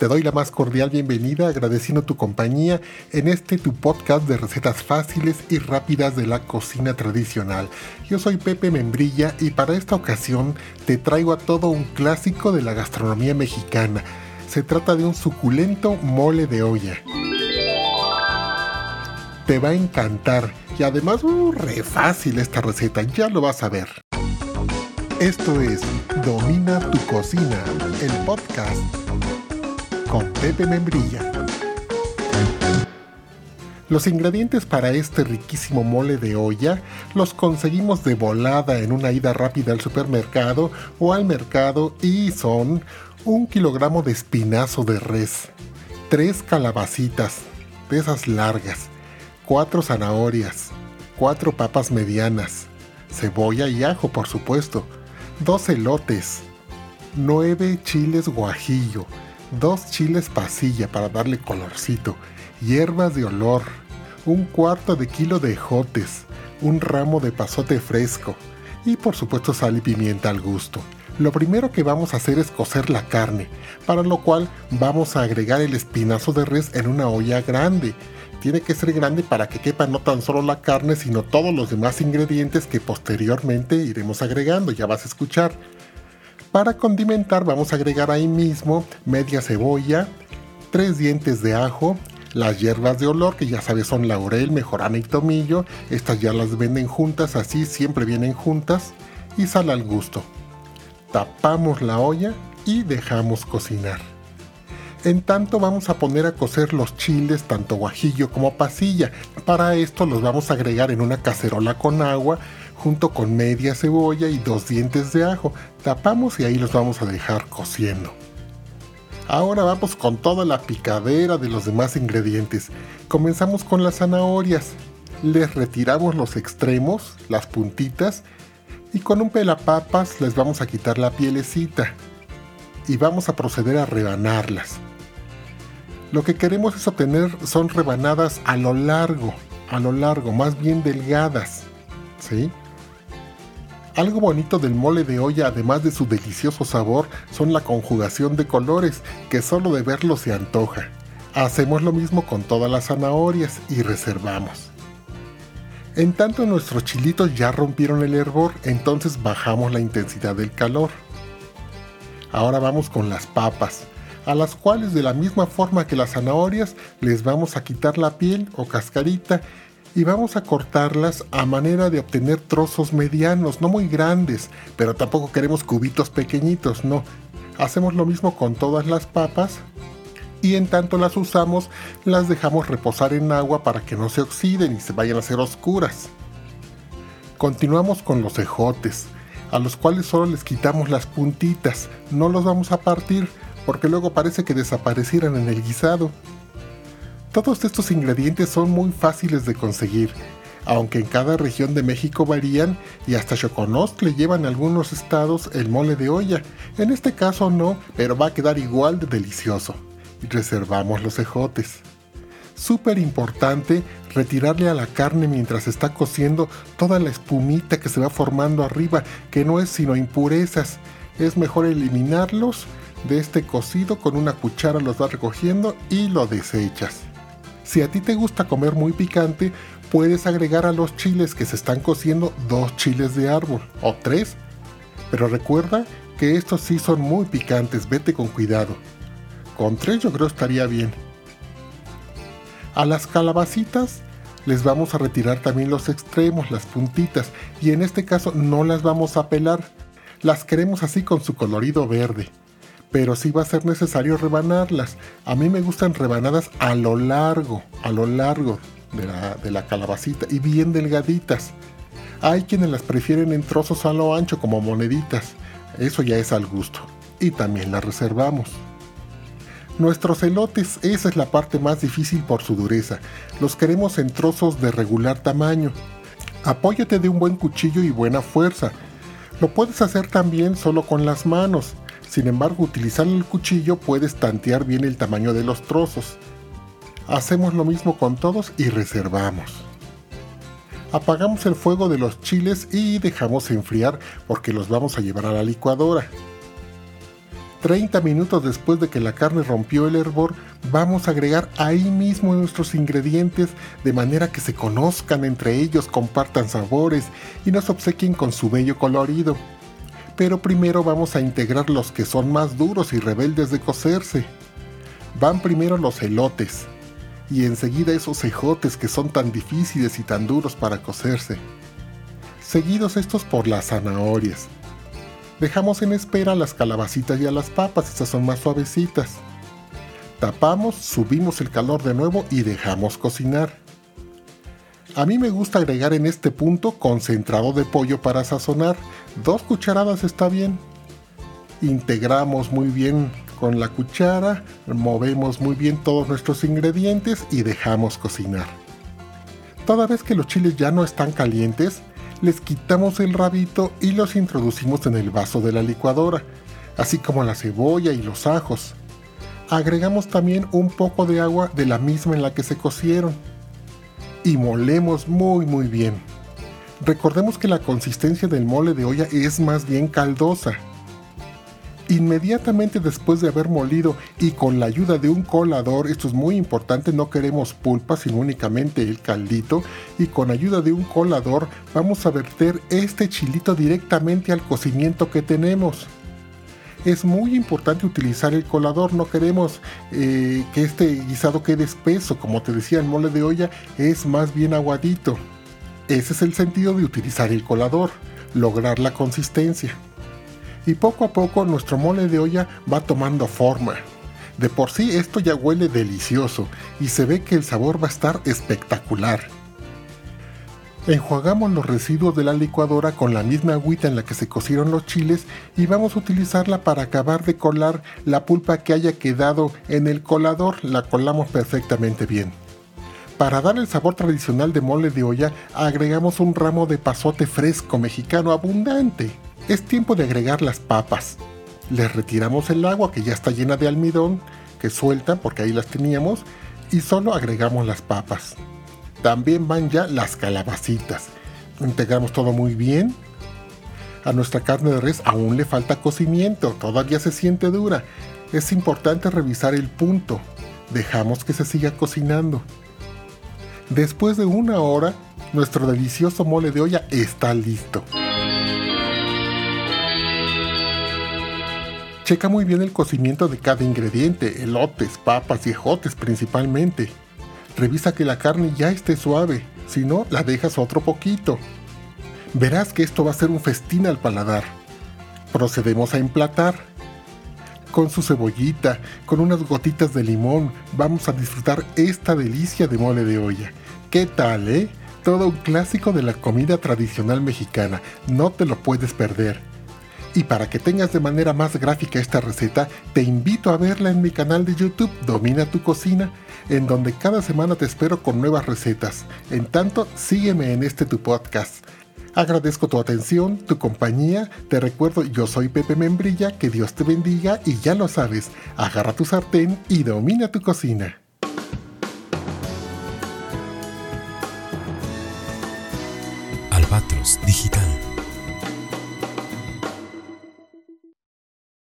Te doy la más cordial bienvenida agradeciendo tu compañía en este tu podcast de recetas fáciles y rápidas de la cocina tradicional. Yo soy Pepe Membrilla y para esta ocasión te traigo a todo un clásico de la gastronomía mexicana. Se trata de un suculento mole de olla. Te va a encantar y además uh, re fácil esta receta, ya lo vas a ver. Esto es Domina tu cocina, el podcast con Pepe Membrilla. Los ingredientes para este riquísimo mole de olla los conseguimos de volada en una ida rápida al supermercado o al mercado y son un kilogramo de espinazo de res, tres calabacitas, de esas largas, cuatro zanahorias, cuatro papas medianas, cebolla y ajo por supuesto, dos elotes, nueve chiles guajillo, dos chiles pasilla para darle colorcito, hierbas de olor, un cuarto de kilo de ejotes, un ramo de pasote fresco y por supuesto sal y pimienta al gusto. Lo primero que vamos a hacer es cocer la carne, para lo cual vamos a agregar el espinazo de res en una olla grande. Tiene que ser grande para que quepa no tan solo la carne, sino todos los demás ingredientes que posteriormente iremos agregando, ya vas a escuchar. Para condimentar vamos a agregar ahí mismo media cebolla, tres dientes de ajo, las hierbas de olor que ya sabes son laurel, mejorana y tomillo, estas ya las venden juntas, así siempre vienen juntas, y sal al gusto. Tapamos la olla y dejamos cocinar. En tanto vamos a poner a cocer los chiles, tanto guajillo como pasilla. Para esto los vamos a agregar en una cacerola con agua junto con media cebolla y dos dientes de ajo. Tapamos y ahí los vamos a dejar cociendo. Ahora vamos con toda la picadera de los demás ingredientes. Comenzamos con las zanahorias. Les retiramos los extremos, las puntitas, y con un pelapapas les vamos a quitar la pielecita. Y vamos a proceder a rebanarlas. Lo que queremos es obtener son rebanadas a lo largo, a lo largo, más bien delgadas. ¿Sí? Algo bonito del mole de olla, además de su delicioso sabor, son la conjugación de colores, que solo de verlo se antoja. Hacemos lo mismo con todas las zanahorias y reservamos. En tanto nuestros chilitos ya rompieron el hervor, entonces bajamos la intensidad del calor. Ahora vamos con las papas, a las cuales de la misma forma que las zanahorias les vamos a quitar la piel o cascarita y vamos a cortarlas a manera de obtener trozos medianos, no muy grandes, pero tampoco queremos cubitos pequeñitos, no. Hacemos lo mismo con todas las papas y en tanto las usamos las dejamos reposar en agua para que no se oxiden y se vayan a hacer oscuras. Continuamos con los ejotes, a los cuales solo les quitamos las puntitas, no los vamos a partir porque luego parece que desaparecieran en el guisado. Todos estos ingredientes son muy fáciles de conseguir, aunque en cada región de México varían y hasta le llevan algunos estados el mole de olla. En este caso no, pero va a quedar igual de delicioso. Reservamos los ejotes. Súper importante retirarle a la carne mientras está cociendo toda la espumita que se va formando arriba, que no es sino impurezas. Es mejor eliminarlos de este cocido con una cuchara los vas recogiendo y lo desechas. Si a ti te gusta comer muy picante, puedes agregar a los chiles que se están cociendo dos chiles de árbol o tres. Pero recuerda que estos sí son muy picantes, vete con cuidado. Con tres yo creo estaría bien. A las calabacitas les vamos a retirar también los extremos, las puntitas, y en este caso no las vamos a pelar. Las queremos así con su colorido verde pero sí va a ser necesario rebanarlas. A mí me gustan rebanadas a lo largo, a lo largo de la, de la calabacita y bien delgaditas. Hay quienes las prefieren en trozos a lo ancho como moneditas. Eso ya es al gusto. Y también las reservamos. Nuestros elotes, esa es la parte más difícil por su dureza. Los queremos en trozos de regular tamaño. Apóyate de un buen cuchillo y buena fuerza. Lo puedes hacer también solo con las manos. Sin embargo, utilizando el cuchillo puedes tantear bien el tamaño de los trozos. Hacemos lo mismo con todos y reservamos. Apagamos el fuego de los chiles y dejamos enfriar porque los vamos a llevar a la licuadora. 30 minutos después de que la carne rompió el hervor, vamos a agregar ahí mismo nuestros ingredientes de manera que se conozcan entre ellos, compartan sabores y nos obsequien con su bello colorido. Pero primero vamos a integrar los que son más duros y rebeldes de cocerse. Van primero los elotes y enseguida esos ejotes que son tan difíciles y tan duros para cocerse. Seguidos estos por las zanahorias Dejamos en espera las calabacitas y a las papas, estas son más suavecitas. Tapamos, subimos el calor de nuevo y dejamos cocinar. A mí me gusta agregar en este punto concentrado de pollo para sazonar. Dos cucharadas está bien. Integramos muy bien con la cuchara, movemos muy bien todos nuestros ingredientes y dejamos cocinar. Toda vez que los chiles ya no están calientes, les quitamos el rabito y los introducimos en el vaso de la licuadora, así como la cebolla y los ajos. Agregamos también un poco de agua de la misma en la que se cocieron. Y molemos muy muy bien. Recordemos que la consistencia del mole de olla es más bien caldosa Inmediatamente después de haber molido y con la ayuda de un colador, esto es muy importante, no queremos pulpa sino únicamente el caldito, y con ayuda de un colador vamos a verter este chilito directamente al cocimiento que tenemos. Es muy importante utilizar el colador, no queremos eh, que este guisado quede espeso, como te decía el mole de olla es más bien aguadito. Ese es el sentido de utilizar el colador, lograr la consistencia y poco a poco nuestro mole de olla va tomando forma. De por sí esto ya huele delicioso y se ve que el sabor va a estar espectacular. Enjuagamos los residuos de la licuadora con la misma agüita en la que se cocieron los chiles y vamos a utilizarla para acabar de colar la pulpa que haya quedado en el colador, la colamos perfectamente bien. Para dar el sabor tradicional de mole de olla agregamos un ramo de pasote fresco mexicano abundante. Es tiempo de agregar las papas. Les retiramos el agua que ya está llena de almidón, que suelta porque ahí las teníamos, y solo agregamos las papas. También van ya las calabacitas. Integramos todo muy bien. A nuestra carne de res aún le falta cocimiento, todavía se siente dura. Es importante revisar el punto. Dejamos que se siga cocinando. Después de una hora, nuestro delicioso mole de olla está listo. Checa muy bien el cocimiento de cada ingrediente, elotes, papas y ejotes principalmente. Revisa que la carne ya esté suave, si no, la dejas otro poquito. Verás que esto va a ser un festín al paladar. Procedemos a emplatar. Con su cebollita, con unas gotitas de limón, vamos a disfrutar esta delicia de mole de olla. ¿Qué tal, eh? Todo un clásico de la comida tradicional mexicana, no te lo puedes perder. Y para que tengas de manera más gráfica esta receta, te invito a verla en mi canal de YouTube Domina tu cocina, en donde cada semana te espero con nuevas recetas. En tanto, sígueme en este tu podcast. Agradezco tu atención, tu compañía. Te recuerdo, yo soy Pepe Membrilla, que Dios te bendiga y ya lo sabes, agarra tu sartén y domina tu cocina. Albatros Digital